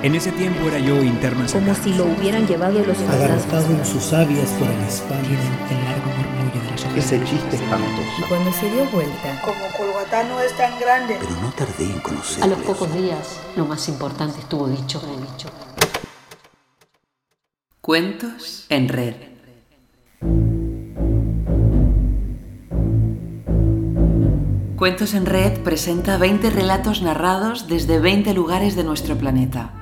En ese tiempo era yo interno en San como si lo hubieran llevado los fantasmas. en sus sabias por el espacio. el largo murmullo de. Ese chiste espantoso. Y cuando se dio vuelta, Como Colgatá no es tan grande. Pero no tardé en conocerlo. A los pocos días, lo más importante estuvo dicho. dicho. Cuentos en red. Cuentos en Red presenta 20 relatos narrados desde 20 lugares de nuestro planeta.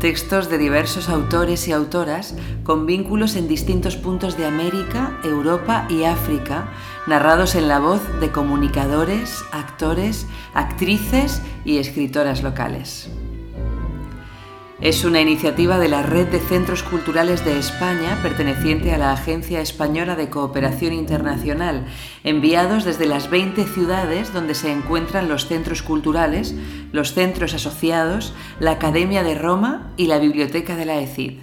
Textos de diversos autores y autoras con vínculos en distintos puntos de América, Europa y África, narrados en la voz de comunicadores, actores, actrices y escritoras locales. Es una iniciativa de la Red de Centros Culturales de España, perteneciente a la Agencia Española de Cooperación Internacional, enviados desde las 20 ciudades donde se encuentran los centros culturales, los centros asociados, la Academia de Roma y la Biblioteca de la ECID.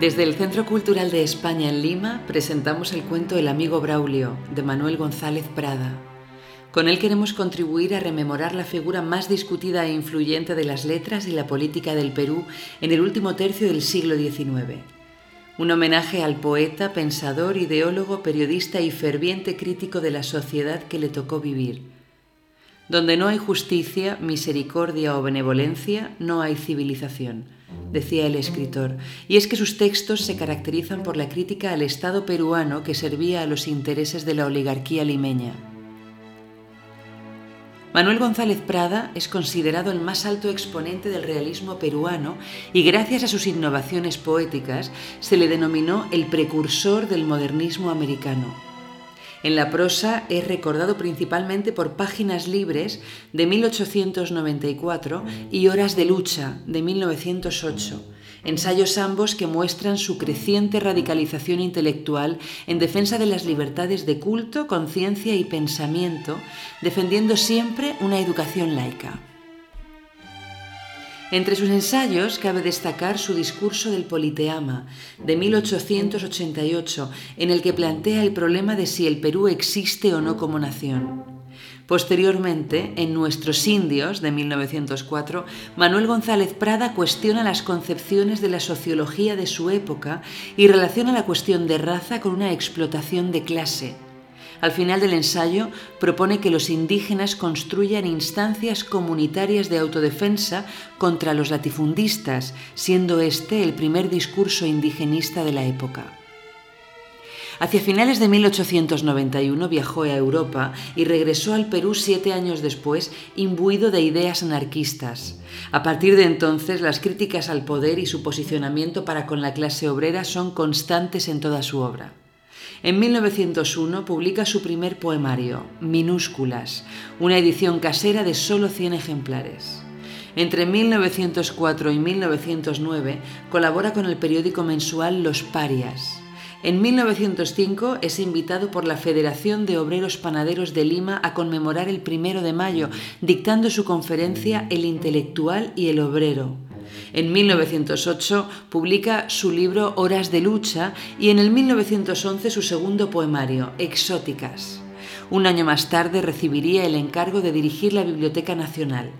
Desde el Centro Cultural de España en Lima presentamos el cuento El amigo Braulio, de Manuel González Prada. Con él queremos contribuir a rememorar la figura más discutida e influyente de las letras y la política del Perú en el último tercio del siglo XIX. Un homenaje al poeta, pensador, ideólogo, periodista y ferviente crítico de la sociedad que le tocó vivir. Donde no hay justicia, misericordia o benevolencia, no hay civilización, decía el escritor, y es que sus textos se caracterizan por la crítica al Estado peruano que servía a los intereses de la oligarquía limeña. Manuel González Prada es considerado el más alto exponente del realismo peruano y gracias a sus innovaciones poéticas se le denominó el precursor del modernismo americano. En la prosa es recordado principalmente por Páginas Libres de 1894 y Horas de Lucha de 1908, ensayos ambos que muestran su creciente radicalización intelectual en defensa de las libertades de culto, conciencia y pensamiento, defendiendo siempre una educación laica. Entre sus ensayos cabe destacar su discurso del Politeama de 1888, en el que plantea el problema de si el Perú existe o no como nación. Posteriormente, en Nuestros Indios, de 1904, Manuel González Prada cuestiona las concepciones de la sociología de su época y relaciona la cuestión de raza con una explotación de clase. Al final del ensayo propone que los indígenas construyan instancias comunitarias de autodefensa contra los latifundistas, siendo este el primer discurso indigenista de la época. Hacia finales de 1891 viajó a Europa y regresó al Perú siete años después, imbuido de ideas anarquistas. A partir de entonces, las críticas al poder y su posicionamiento para con la clase obrera son constantes en toda su obra. En 1901 publica su primer poemario, Minúsculas, una edición casera de solo 100 ejemplares. Entre 1904 y 1909 colabora con el periódico mensual Los Parias. En 1905 es invitado por la Federación de Obreros Panaderos de Lima a conmemorar el primero de mayo, dictando su conferencia El intelectual y el obrero. En 1908 publica su libro Horas de lucha y en el 1911 su segundo poemario, Exóticas. Un año más tarde recibiría el encargo de dirigir la Biblioteca Nacional.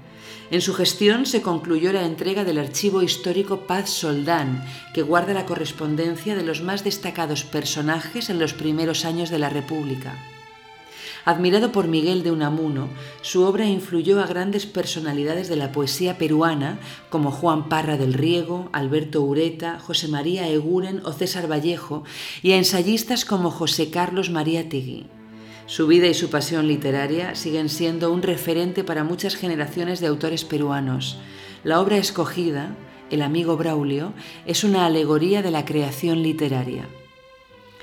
En su gestión se concluyó la entrega del archivo histórico Paz Soldán, que guarda la correspondencia de los más destacados personajes en los primeros años de la República. Admirado por Miguel de Unamuno, su obra influyó a grandes personalidades de la poesía peruana como Juan Parra del Riego, Alberto Ureta, José María Eguren o César Vallejo, y a ensayistas como José Carlos María Tegui. Su vida y su pasión literaria siguen siendo un referente para muchas generaciones de autores peruanos. La obra escogida, El amigo Braulio, es una alegoría de la creación literaria.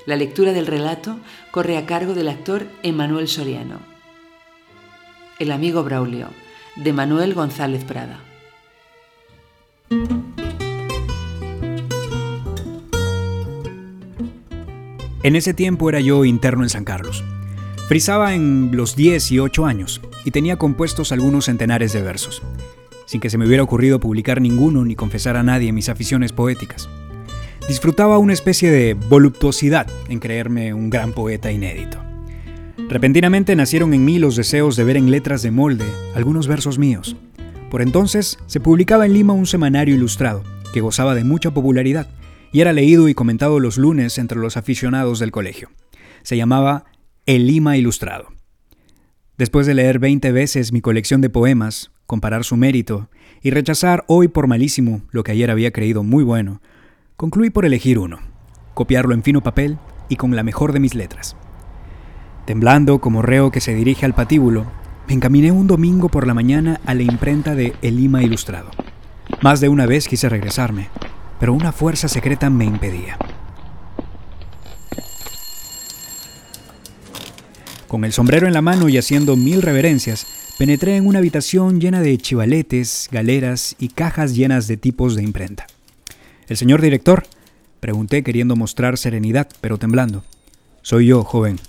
La lectura del relato corre a cargo del actor Emanuel Soriano. El amigo Braulio, de Manuel González Prada. En ese tiempo era yo interno en San Carlos. Frisaba en los 10 y 8 años y tenía compuestos algunos centenares de versos, sin que se me hubiera ocurrido publicar ninguno ni confesar a nadie mis aficiones poéticas. Disfrutaba una especie de voluptuosidad en creerme un gran poeta inédito. Repentinamente nacieron en mí los deseos de ver en letras de molde algunos versos míos, Por entonces se publicaba en Lima un semanario ilustrado, que gozaba de mucha popularidad, y era leído y comentado los lunes entre los aficionados del colegio. Se llamaba El Lima Ilustrado. Después de leer 20 veces mi colección de poemas, comparar su mérito y rechazar hoy por malísimo lo que ayer había creído muy bueno, concluí por elegir uno, copiarlo en fino papel y con la mejor de mis letras. Temblando como reo que se dirige al patíbulo, me encaminé un domingo por la mañana a la imprenta de El Lima Ilustrado. Más de una vez quise regresarme, pero una fuerza secreta me impedía. Con el sombrero en la mano y haciendo mil reverencias, penetré en una habitación llena de chivaletes, galeras y cajas llenas de tipos de imprenta. ¿El señor director? Pregunté queriendo mostrar serenidad, pero temblando. Soy yo, joven.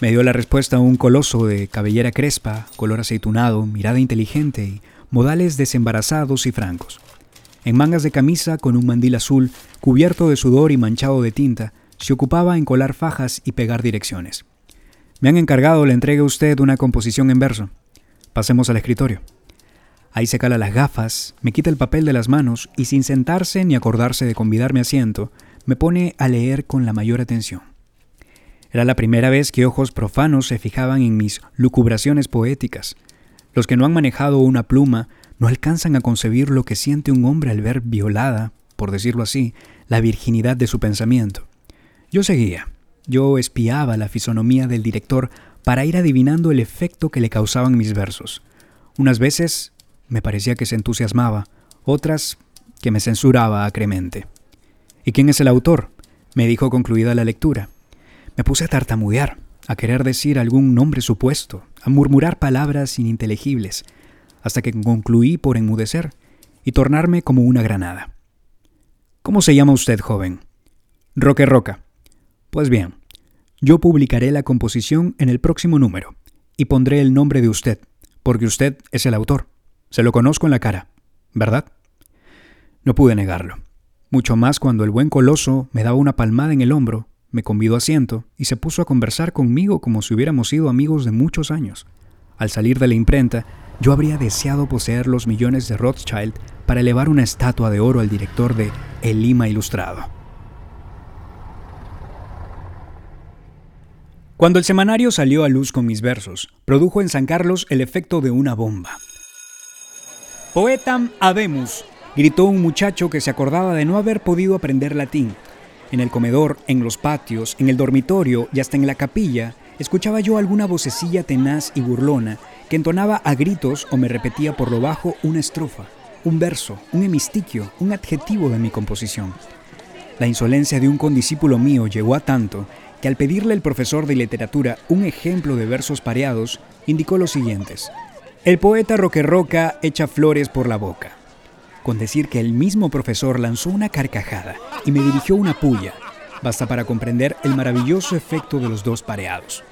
Me dio la respuesta un coloso de cabellera crespa, color aceitunado, mirada inteligente y modales desembarazados y francos. En mangas de camisa, con un mandil azul, cubierto de sudor y manchado de tinta, se ocupaba en colar fajas y pegar direcciones. Me han encargado le entregue a usted una composición en verso. Pasemos al escritorio. Ahí se cala las gafas, me quita el papel de las manos y sin sentarse ni acordarse de convidarme asiento, me pone a leer con la mayor atención. Era la primera vez que ojos profanos se fijaban en mis lucubraciones poéticas. Los que no han manejado una pluma no alcanzan a concebir lo que siente un hombre al ver violada, por decirlo así, la virginidad de su pensamiento. Yo seguía, yo espiaba la fisonomía del director para ir adivinando el efecto que le causaban mis versos. Unas veces me parecía que se entusiasmaba, otras que me censuraba acremente. ¿Y quién es el autor? me dijo concluida la lectura. Me puse a tartamudear, a querer decir algún nombre supuesto, a murmurar palabras ininteligibles, hasta que concluí por enmudecer y tornarme como una granada. ¿Cómo se llama usted, joven? Roque Roca. Pues bien, yo publicaré la composición en el próximo número y pondré el nombre de usted, porque usted es el autor. Se lo conozco en la cara, ¿verdad? No pude negarlo, mucho más cuando el buen coloso me daba una palmada en el hombro, me convidó a asiento y se puso a conversar conmigo como si hubiéramos sido amigos de muchos años. Al salir de la imprenta, yo habría deseado poseer los millones de Rothschild para elevar una estatua de oro al director de El Lima Ilustrado. Cuando el semanario salió a luz con mis versos, produjo en San Carlos el efecto de una bomba. Poetam habemus, gritó un muchacho que se acordaba de no haber podido aprender latín. En el comedor, en los patios, en el dormitorio y hasta en la capilla, escuchaba yo alguna vocecilla tenaz y burlona que entonaba a gritos o me repetía por lo bajo una estrofa, un verso, un hemistiquio, un adjetivo de mi composición. La insolencia de un condiscípulo mío llegó a tanto que al pedirle el profesor de literatura un ejemplo de versos pareados, indicó los siguientes. El poeta Roque Roca echa flores por la boca. Con decir que el mismo profesor lanzó una carcajada y me dirigió una puya, basta para comprender el maravilloso efecto de los dos pareados.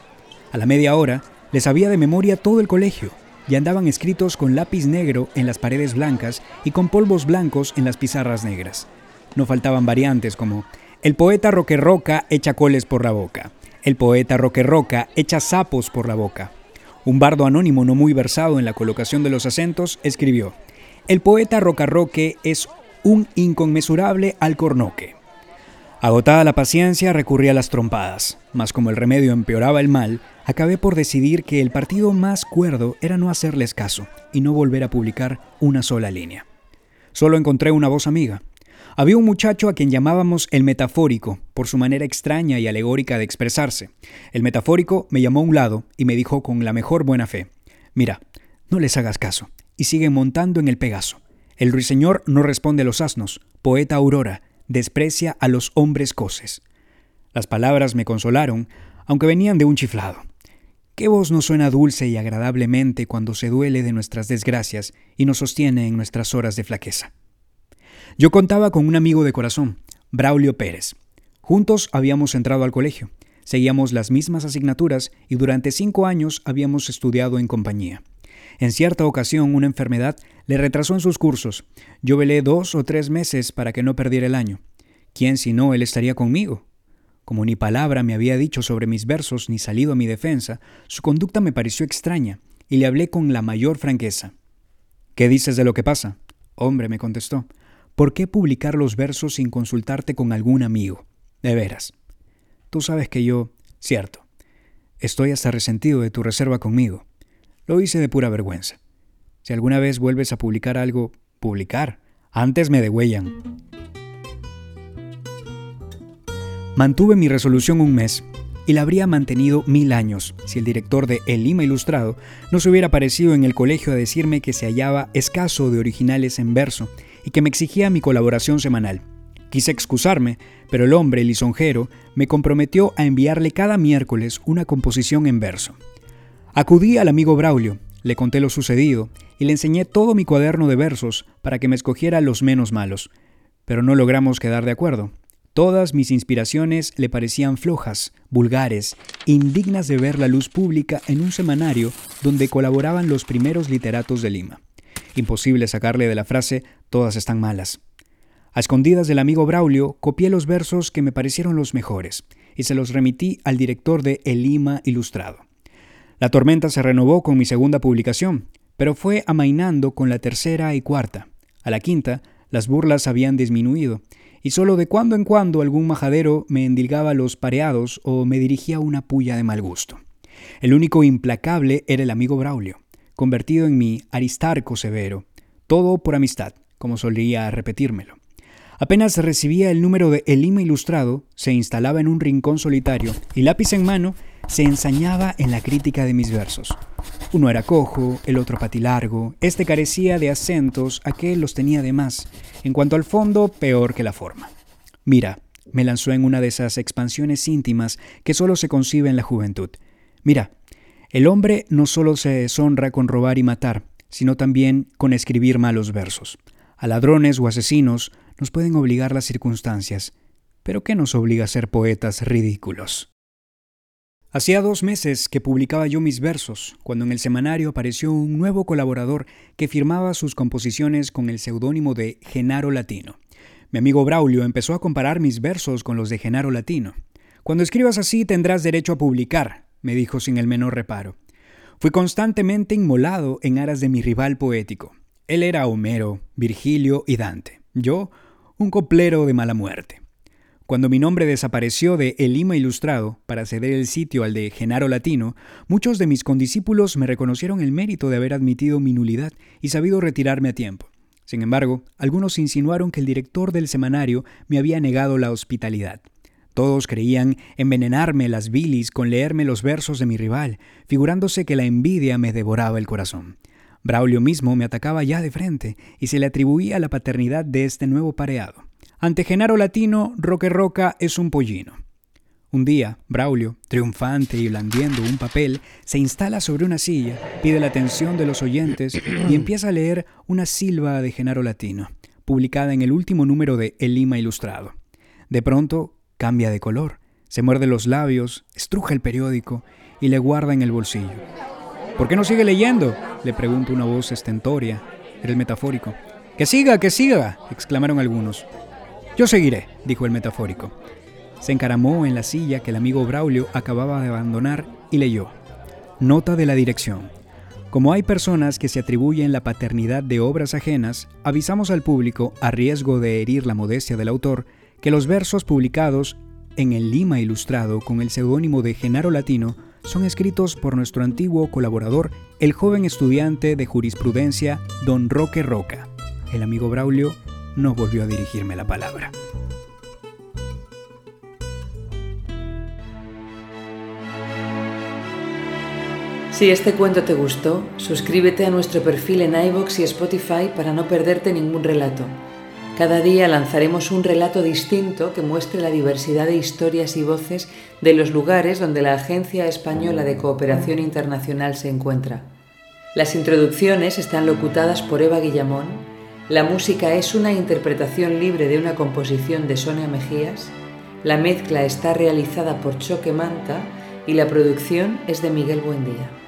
A la media hora, les sabía de memoria todo el colegio y andaban escritos con lápiz negro en las paredes blancas y con polvos blancos en las pizarras negras. No faltaban variantes como el poeta Roque Roca echa coles por la boca. El poeta Roque Roca echa sapos por la boca. Un bardo anónimo no muy versado en la colocación de los acentos escribió: El poeta Roca Roque es un inconmensurable alcornoque. Agotada la paciencia, recurrí a las trompadas, mas como el remedio empeoraba el mal, acabé por decidir que el partido más cuerdo era no hacerles caso y no volver a publicar una sola línea. Solo encontré una voz amiga, había un muchacho a quien llamábamos el metafórico, por su manera extraña y alegórica de expresarse. El metafórico me llamó a un lado y me dijo con la mejor buena fe, mira, no les hagas caso, y siguen montando en el Pegaso. El ruiseñor no responde a los asnos, poeta aurora, desprecia a los hombres coces. Las palabras me consolaron, aunque venían de un chiflado. ¿Qué voz nos suena dulce y agradablemente cuando se duele de nuestras desgracias y nos sostiene en nuestras horas de flaqueza? Yo contaba con un amigo de corazón, Braulio Pérez. Juntos habíamos entrado al colegio, seguíamos las mismas asignaturas y durante cinco años habíamos estudiado en compañía. En cierta ocasión una enfermedad le retrasó en sus cursos. Yo velé dos o tres meses para que no perdiera el año. ¿Quién si no él estaría conmigo? Como ni palabra me había dicho sobre mis versos ni salido a mi defensa, su conducta me pareció extraña y le hablé con la mayor franqueza. ¿Qué dices de lo que pasa? Hombre, me contestó. ¿Por qué publicar los versos sin consultarte con algún amigo? De veras. Tú sabes que yo, cierto, estoy hasta resentido de tu reserva conmigo. Lo hice de pura vergüenza. Si alguna vez vuelves a publicar algo, publicar. Antes me degüellan. Mantuve mi resolución un mes y la habría mantenido mil años si el director de El Lima Ilustrado no se hubiera aparecido en el colegio a decirme que se hallaba escaso de originales en verso y que me exigía mi colaboración semanal. Quise excusarme, pero el hombre lisonjero me comprometió a enviarle cada miércoles una composición en verso. Acudí al amigo Braulio, le conté lo sucedido y le enseñé todo mi cuaderno de versos para que me escogiera los menos malos, pero no logramos quedar de acuerdo. Todas mis inspiraciones le parecían flojas, vulgares, indignas de ver la luz pública en un semanario donde colaboraban los primeros literatos de Lima. Imposible sacarle de la frase todas están malas. A escondidas del amigo Braulio, copié los versos que me parecieron los mejores y se los remití al director de El Lima Ilustrado. La tormenta se renovó con mi segunda publicación, pero fue amainando con la tercera y cuarta. A la quinta, las burlas habían disminuido y solo de cuando en cuando algún majadero me endilgaba los pareados o me dirigía una puya de mal gusto. El único implacable era el amigo Braulio, convertido en mi Aristarco severo, todo por amistad, como solía repetírmelo. Apenas recibía el número de El Lima Ilustrado, se instalaba en un rincón solitario y lápiz en mano se ensañaba en la crítica de mis versos. Uno era cojo, el otro patilargo, este carecía de acentos, aquel los tenía de más. En cuanto al fondo, peor que la forma. Mira, me lanzó en una de esas expansiones íntimas que solo se concibe en la juventud. Mira, el hombre no solo se deshonra con robar y matar, sino también con escribir malos versos. A ladrones o asesinos nos pueden obligar las circunstancias, pero ¿qué nos obliga a ser poetas ridículos? Hacía dos meses que publicaba yo mis versos, cuando en el semanario apareció un nuevo colaborador que firmaba sus composiciones con el seudónimo de Genaro Latino. Mi amigo Braulio empezó a comparar mis versos con los de Genaro Latino. Cuando escribas así tendrás derecho a publicar, me dijo sin el menor reparo. Fui constantemente inmolado en aras de mi rival poético. Él era Homero, Virgilio y Dante. Yo, un coplero de mala muerte. Cuando mi nombre desapareció de El Lima Ilustrado para ceder el sitio al de Genaro Latino, muchos de mis condiscípulos me reconocieron el mérito de haber admitido mi nulidad y sabido retirarme a tiempo. Sin embargo, algunos insinuaron que el director del semanario me había negado la hospitalidad. Todos creían envenenarme las bilis con leerme los versos de mi rival, figurándose que la envidia me devoraba el corazón. Braulio mismo me atacaba ya de frente y se le atribuía la paternidad de este nuevo pareado. Ante Genaro Latino, Roque Roca es un pollino. Un día, Braulio, triunfante y blandiendo un papel, se instala sobre una silla, pide la atención de los oyentes y empieza a leer una silva de Genaro Latino, publicada en el último número de El Lima Ilustrado. De pronto, cambia de color, se muerde los labios, estruja el periódico y le guarda en el bolsillo. ¿Por qué no sigue leyendo? le pregunta una voz estentoria. Era el metafórico. Que siga, que siga, exclamaron algunos. Yo seguiré, dijo el metafórico. Se encaramó en la silla que el amigo Braulio acababa de abandonar y leyó. Nota de la dirección. Como hay personas que se atribuyen la paternidad de obras ajenas, avisamos al público, a riesgo de herir la modestia del autor, que los versos publicados en el Lima Ilustrado con el seudónimo de Genaro Latino son escritos por nuestro antiguo colaborador, el joven estudiante de jurisprudencia, don Roque Roca. El amigo Braulio no volvió a dirigirme la palabra. Si este cuento te gustó, suscríbete a nuestro perfil en iVoox y Spotify para no perderte ningún relato. Cada día lanzaremos un relato distinto que muestre la diversidad de historias y voces de los lugares donde la Agencia Española de Cooperación Internacional se encuentra. Las introducciones están locutadas por Eva Guillamón, la música es una interpretación libre de una composición de Sonia Mejías, la mezcla está realizada por Choque Manta y la producción es de Miguel Buendía.